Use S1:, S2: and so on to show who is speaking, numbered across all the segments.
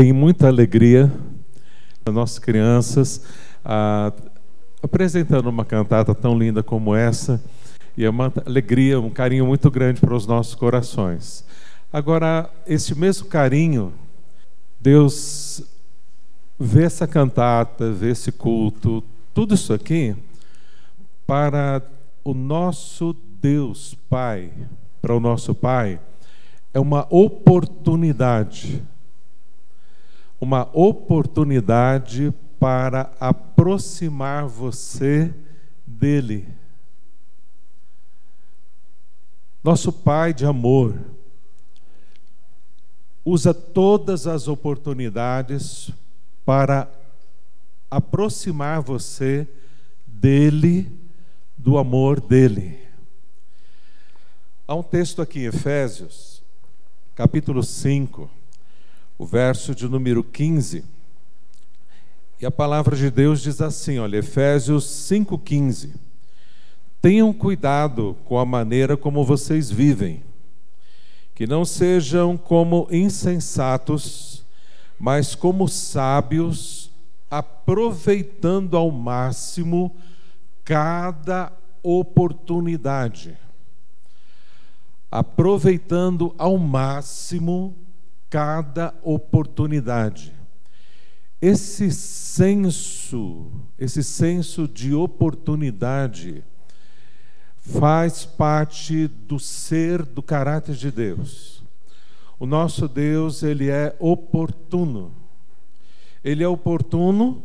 S1: tem muita alegria as nossas crianças apresentando uma cantata tão linda como essa e é uma alegria, um carinho muito grande para os nossos corações. Agora, esse mesmo carinho, Deus vê essa cantata, vê esse culto, tudo isso aqui para o nosso Deus Pai, para o nosso Pai, é uma oportunidade uma oportunidade para aproximar você dele. Nosso Pai de amor usa todas as oportunidades para aproximar você dele, do amor dele. Há um texto aqui em Efésios, capítulo 5 o verso de número 15. E a palavra de Deus diz assim, olha, Efésios 5:15. Tenham cuidado com a maneira como vocês vivem, que não sejam como insensatos, mas como sábios, aproveitando ao máximo cada oportunidade. Aproveitando ao máximo cada oportunidade. Esse senso, esse senso de oportunidade faz parte do ser do caráter de Deus. O nosso Deus, ele é oportuno. Ele é oportuno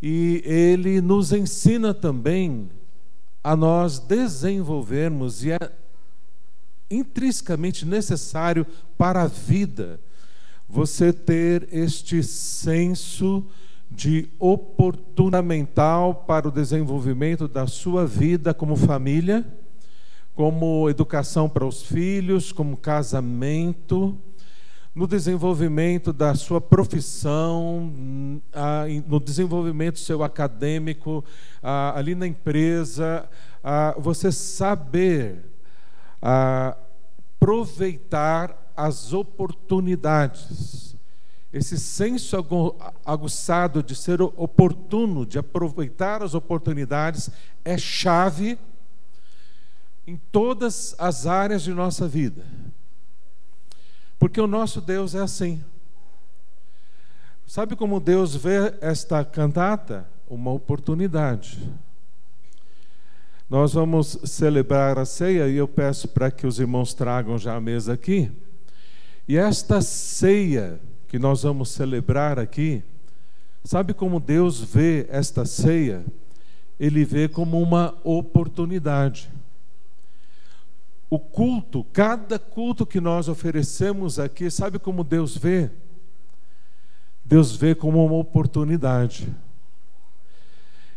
S1: e ele nos ensina também a nós desenvolvermos e a intrinsecamente necessário para a vida. Você ter este senso de oportunamental para o desenvolvimento da sua vida como família, como educação para os filhos, como casamento, no desenvolvimento da sua profissão, no desenvolvimento seu acadêmico, ali na empresa, você saber aproveitar as oportunidades. Esse senso aguçado de ser oportuno, de aproveitar as oportunidades, é chave em todas as áreas de nossa vida. Porque o nosso Deus é assim. Sabe como Deus vê esta cantata? Uma oportunidade. Nós vamos celebrar a ceia e eu peço para que os irmãos tragam já a mesa aqui. E esta ceia que nós vamos celebrar aqui, sabe como Deus vê esta ceia? Ele vê como uma oportunidade. O culto, cada culto que nós oferecemos aqui, sabe como Deus vê? Deus vê como uma oportunidade.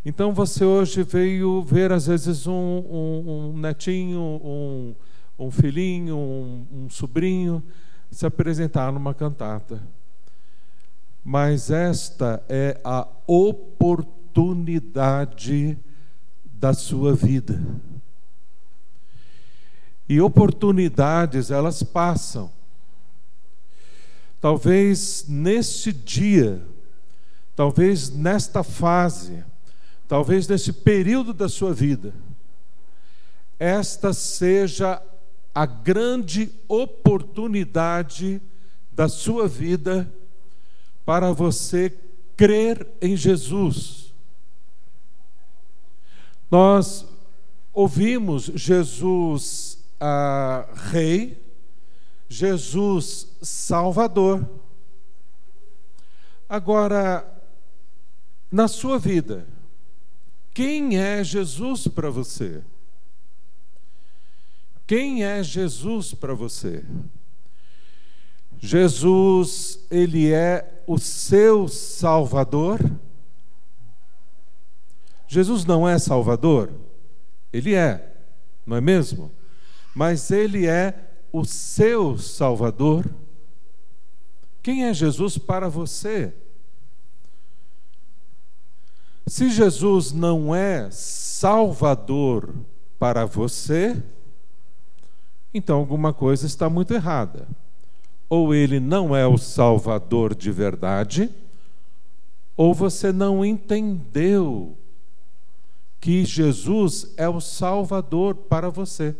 S1: Então você hoje veio ver, às vezes, um, um, um netinho, um, um filhinho, um, sobrinho se apresentar numa cantata. Mas esta é a oportunidade da sua vida. E oportunidades, elas passam. Talvez neste dia, talvez nesta fase, talvez nesse período da sua vida, esta seja a grande oportunidade da sua vida para você crer em Jesus. Nós ouvimos Jesus ah, Rei, Jesus Salvador. Agora, na sua vida, quem é Jesus para você? Quem é Jesus para você? Jesus, ele é o seu Salvador? Jesus não é Salvador? Ele é, não é mesmo? Mas ele é o seu Salvador? Quem é Jesus para você? Se Jesus não é Salvador para você, então alguma coisa está muito errada. ou ele não é o Salvador de verdade, ou você não entendeu que Jesus é o Salvador para você.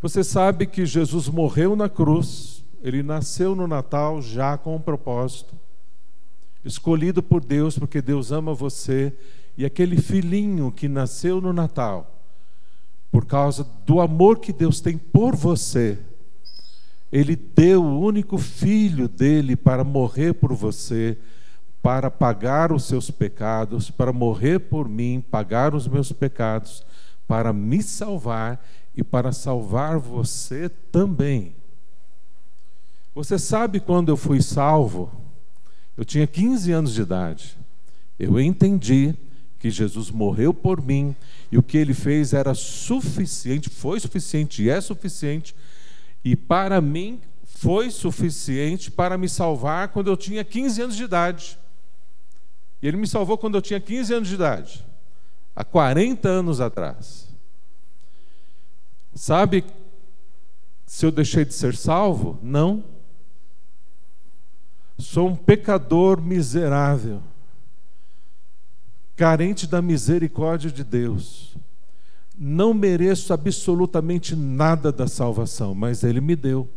S1: Você sabe que Jesus morreu na cruz, ele nasceu no Natal já com um propósito, escolhido por Deus, porque Deus ama você, e aquele filhinho que nasceu no Natal, por causa do amor que Deus tem por você, ele deu o único filho dele para morrer por você, para pagar os seus pecados, para morrer por mim, pagar os meus pecados, para me salvar e para salvar você também. Você sabe quando eu fui salvo? Eu tinha 15 anos de idade. Eu entendi que Jesus morreu por mim e o que ele fez era suficiente, foi suficiente e é suficiente, e para mim foi suficiente para me salvar quando eu tinha 15 anos de idade. E ele me salvou quando eu tinha 15 anos de idade, há 40 anos atrás. Sabe se eu deixei de ser salvo? Não. Sou um pecador miserável, carente da misericórdia de Deus. Não mereço absolutamente nada da salvação, mas Ele me deu.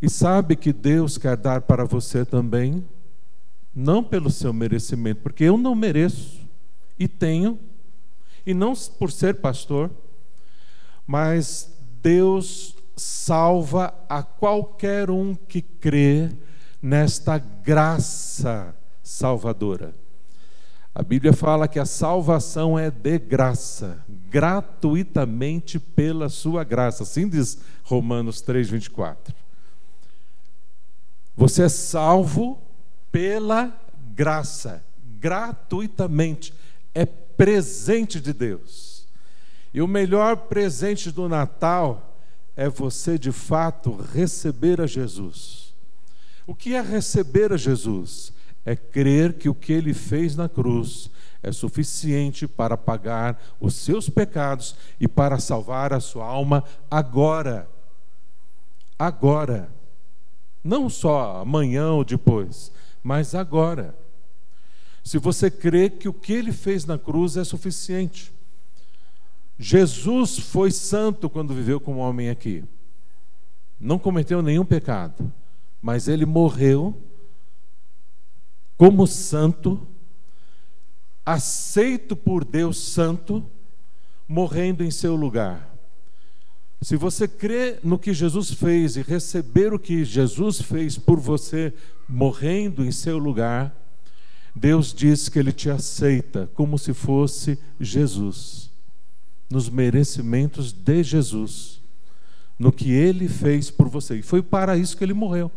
S1: E sabe que Deus quer dar para você também, não pelo seu merecimento, porque eu não mereço e tenho e não por ser pastor, mas Deus salva a qualquer um que crê nesta graça salvadora. A Bíblia fala que a salvação é de graça, gratuitamente pela sua graça. Assim diz Romanos 3:24. Você é salvo pela graça, gratuitamente. É presente de Deus. E o melhor presente do Natal é você de fato receber a Jesus. O que é receber a Jesus? É crer que o que ele fez na cruz é suficiente para pagar os seus pecados e para salvar a sua alma agora. Agora. Não só amanhã ou depois, mas agora se você crê que o que ele fez na cruz é suficiente. Jesus foi santo quando viveu como homem aqui. Não cometeu nenhum pecado, mas ele morreu como santo, aceito por Deus santo, morrendo em seu lugar. Se você crê no que Jesus fez e receber o que Jesus fez por você, morrendo em seu lugar, Deus diz que Ele te aceita como se fosse Jesus, nos merecimentos de Jesus, no que Ele fez por você. E foi para isso que Ele morreu.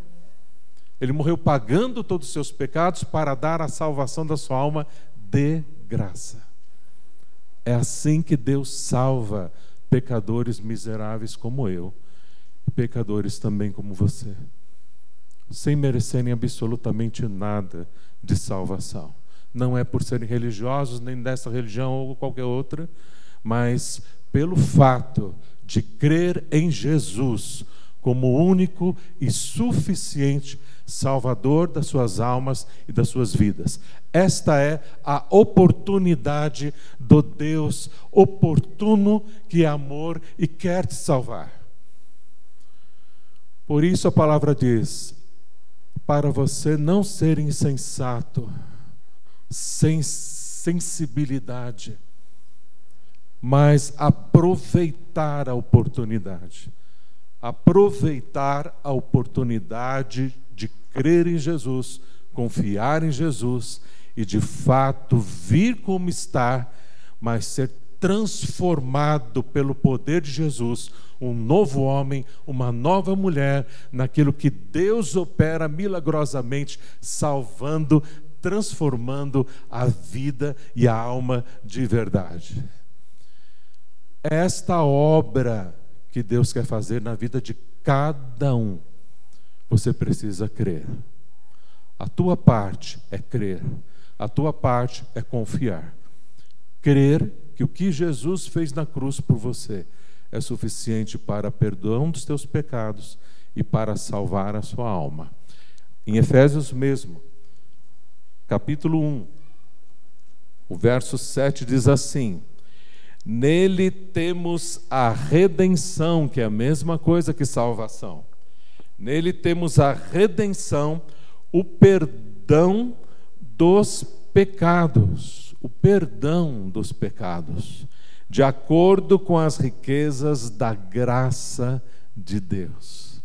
S1: Ele morreu pagando todos os seus pecados para dar a salvação da sua alma de graça. É assim que Deus salva pecadores miseráveis como eu, pecadores também como você, sem merecerem absolutamente nada de salvação. Não é por serem religiosos, nem dessa religião ou qualquer outra, mas pelo fato de crer em Jesus como único e suficiente Salvador das suas almas e das suas vidas. Esta é a oportunidade do Deus oportuno que é amor e quer te salvar. Por isso a palavra diz: para você não ser insensato, sem sensibilidade, mas aproveitar a oportunidade. Aproveitar a oportunidade de crer em Jesus, confiar em Jesus e de fato vir como está, mas ser transformado pelo poder de Jesus, um novo homem, uma nova mulher, naquilo que Deus opera milagrosamente, salvando, transformando a vida e a alma de verdade. Esta obra que Deus quer fazer na vida de cada um, você precisa crer. A tua parte é crer, a tua parte é confiar. Crer que o que Jesus fez na cruz por você é suficiente para perdão dos teus pecados e para salvar a sua alma. Em Efésios mesmo, capítulo 1, o verso 7 diz assim: Nele temos a redenção, que é a mesma coisa que salvação. Nele temos a redenção, o perdão dos pecados, o perdão dos pecados, de acordo com as riquezas da graça de Deus.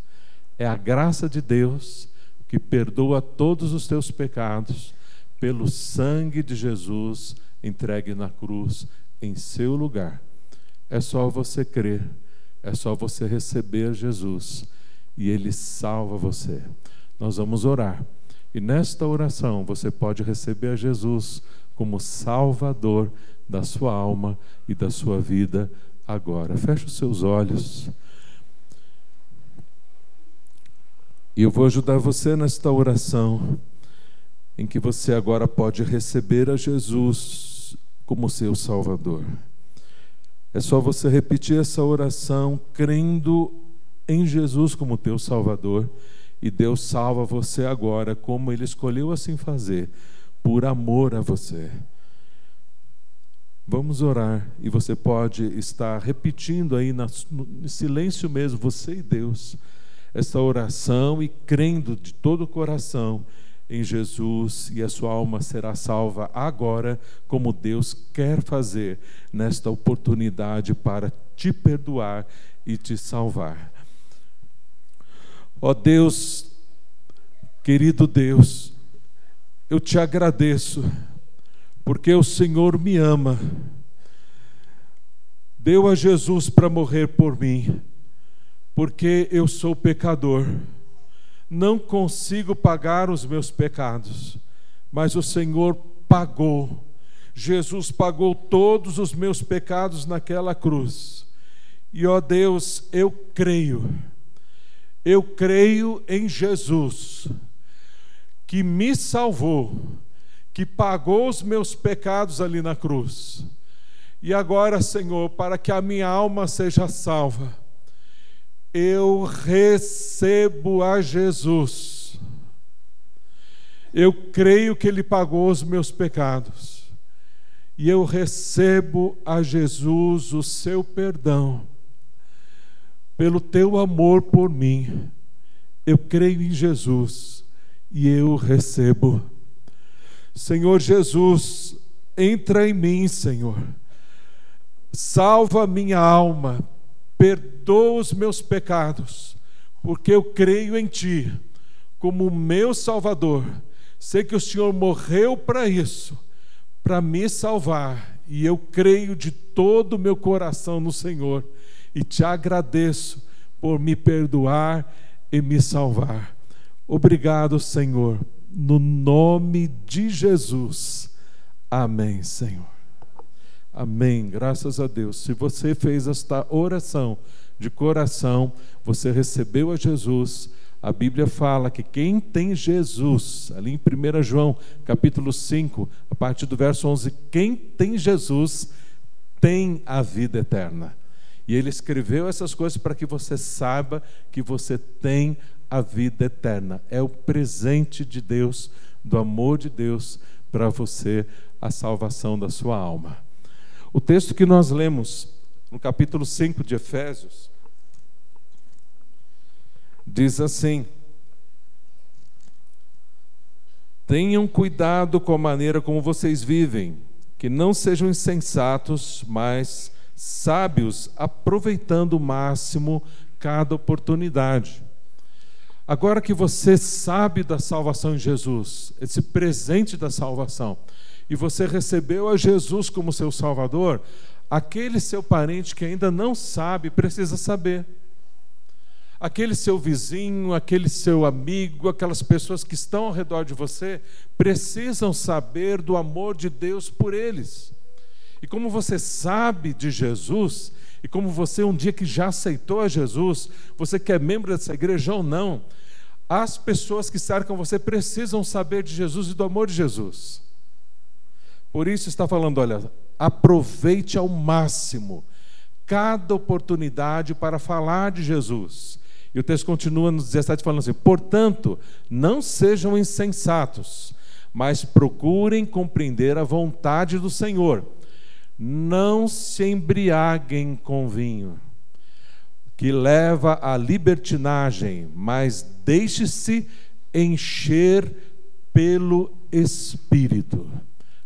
S1: É a graça de Deus que perdoa todos os teus pecados pelo sangue de Jesus entregue na cruz em seu lugar. É só você crer, é só você receber Jesus e ele salva você. Nós vamos orar. E nesta oração você pode receber a Jesus como Salvador da sua alma e da sua vida agora. Feche os seus olhos. E eu vou ajudar você nesta oração, em que você agora pode receber a Jesus como seu Salvador. É só você repetir essa oração crendo em Jesus como teu Salvador e Deus salva você agora, como Ele escolheu assim fazer, por amor a você. Vamos orar e você pode estar repetindo aí no silêncio mesmo, você e Deus, essa oração e crendo de todo o coração em Jesus e a sua alma será salva agora, como Deus quer fazer nesta oportunidade para te perdoar e te salvar. Ó oh Deus, querido Deus, eu te agradeço, porque o Senhor me ama, deu a Jesus para morrer por mim, porque eu sou pecador, não consigo pagar os meus pecados, mas o Senhor pagou. Jesus pagou todos os meus pecados naquela cruz. E ó Deus, eu creio eu creio em Jesus, que me salvou, que pagou os meus pecados ali na cruz. E agora, Senhor, para que a minha alma seja salva, eu recebo a Jesus. Eu creio que Ele pagou os meus pecados. E eu recebo a Jesus o seu perdão pelo teu amor por mim. Eu creio em Jesus e eu recebo. Senhor Jesus, entra em mim, Senhor. Salva minha alma, perdoa os meus pecados, porque eu creio em Ti como meu Salvador. Sei que o Senhor morreu para isso, para me salvar, e eu creio de todo o meu coração no Senhor e te agradeço por me perdoar e me salvar. Obrigado, Senhor, no nome de Jesus. Amém, Senhor. Amém. Graças a Deus. Se você fez esta oração de coração, você recebeu a Jesus. A Bíblia fala que quem tem Jesus, ali em 1 João, capítulo 5, a partir do verso 11, quem tem Jesus tem a vida eterna. E ele escreveu essas coisas para que você saiba que você tem a vida eterna. É o presente de Deus, do amor de Deus para você, a salvação da sua alma. O texto que nós lemos no capítulo 5 de Efésios diz assim: Tenham cuidado com a maneira como vocês vivem, que não sejam insensatos, mas sábios, aproveitando o máximo cada oportunidade. Agora que você sabe da salvação em Jesus, esse presente da salvação, e você recebeu a Jesus como seu Salvador, aquele seu parente que ainda não sabe precisa saber. Aquele seu vizinho, aquele seu amigo, aquelas pessoas que estão ao redor de você precisam saber do amor de Deus por eles. E como você sabe de Jesus, e como você um dia que já aceitou a Jesus, você que é membro dessa igreja ou não, as pessoas que cercam você precisam saber de Jesus e do amor de Jesus. Por isso está falando, olha, aproveite ao máximo cada oportunidade para falar de Jesus. E o texto continua no 17 falando assim: portanto, não sejam insensatos, mas procurem compreender a vontade do Senhor. Não se embriaguem com vinho, que leva à libertinagem, mas deixe-se encher pelo Espírito.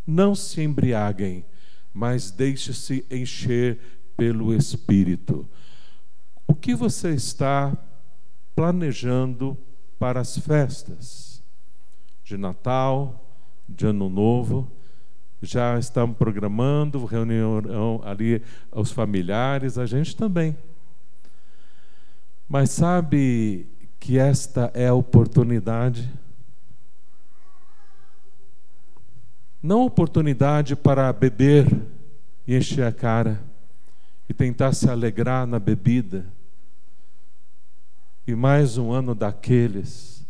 S1: Não se embriaguem, mas deixe-se encher pelo Espírito. O que você está planejando para as festas de Natal, de Ano Novo? Já estamos programando reunião ali aos familiares, a gente também. Mas sabe que esta é a oportunidade não oportunidade para beber e encher a cara e tentar se alegrar na bebida. E mais um ano daqueles.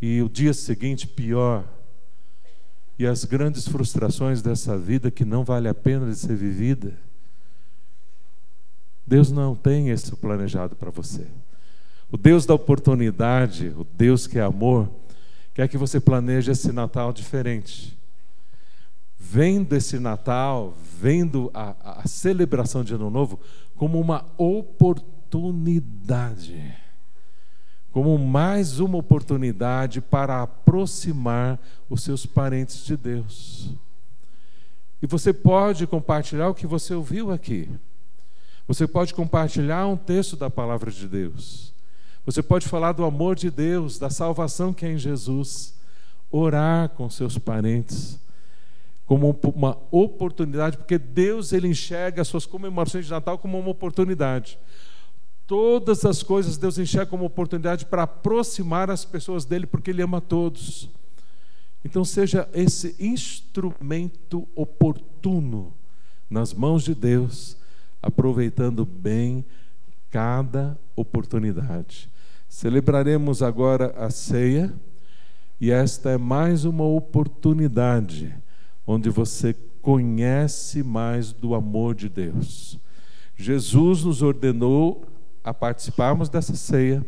S1: E o dia seguinte pior. E as grandes frustrações dessa vida que não vale a pena de ser vivida. Deus não tem isso planejado para você. O Deus da oportunidade, o Deus que é amor, quer que você planeje esse Natal diferente. Vendo esse Natal, vendo a, a celebração de Ano Novo como uma oportunidade, como mais uma oportunidade para aproximar os seus parentes de Deus. E você pode compartilhar o que você ouviu aqui. Você pode compartilhar um texto da palavra de Deus. Você pode falar do amor de Deus, da salvação que é em Jesus, orar com seus parentes como uma oportunidade, porque Deus ele enxerga as suas comemorações de Natal como uma oportunidade. Todas as coisas Deus enxerga como oportunidade para aproximar as pessoas dele, porque ele ama todos. Então seja esse instrumento oportuno nas mãos de Deus, aproveitando bem cada oportunidade. Celebraremos agora a ceia e esta é mais uma oportunidade onde você conhece mais do amor de Deus. Jesus nos ordenou a participarmos dessa ceia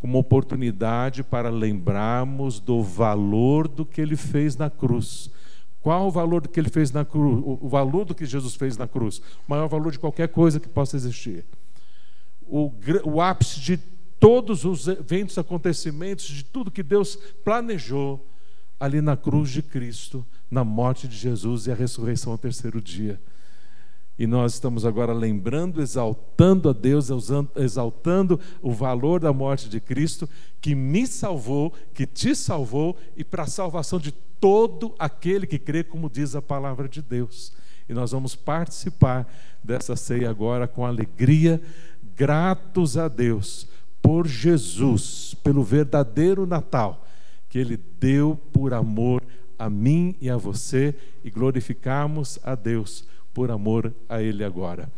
S1: como oportunidade para lembrarmos do valor do que ele fez na cruz. Qual o valor do que ele fez na cruz? O valor do que Jesus fez na cruz? O maior valor de qualquer coisa que possa existir. O, o ápice de todos os eventos, acontecimentos, de tudo que Deus planejou ali na cruz de Cristo, na morte de Jesus e a ressurreição ao terceiro dia. E nós estamos agora lembrando, exaltando a Deus, exaltando o valor da morte de Cristo, que me salvou, que te salvou e para a salvação de todo aquele que crê, como diz a palavra de Deus. E nós vamos participar dessa ceia agora com alegria, gratos a Deus por Jesus, pelo verdadeiro Natal, que Ele deu por amor a mim e a você, e glorificarmos a Deus por amor a Ele agora.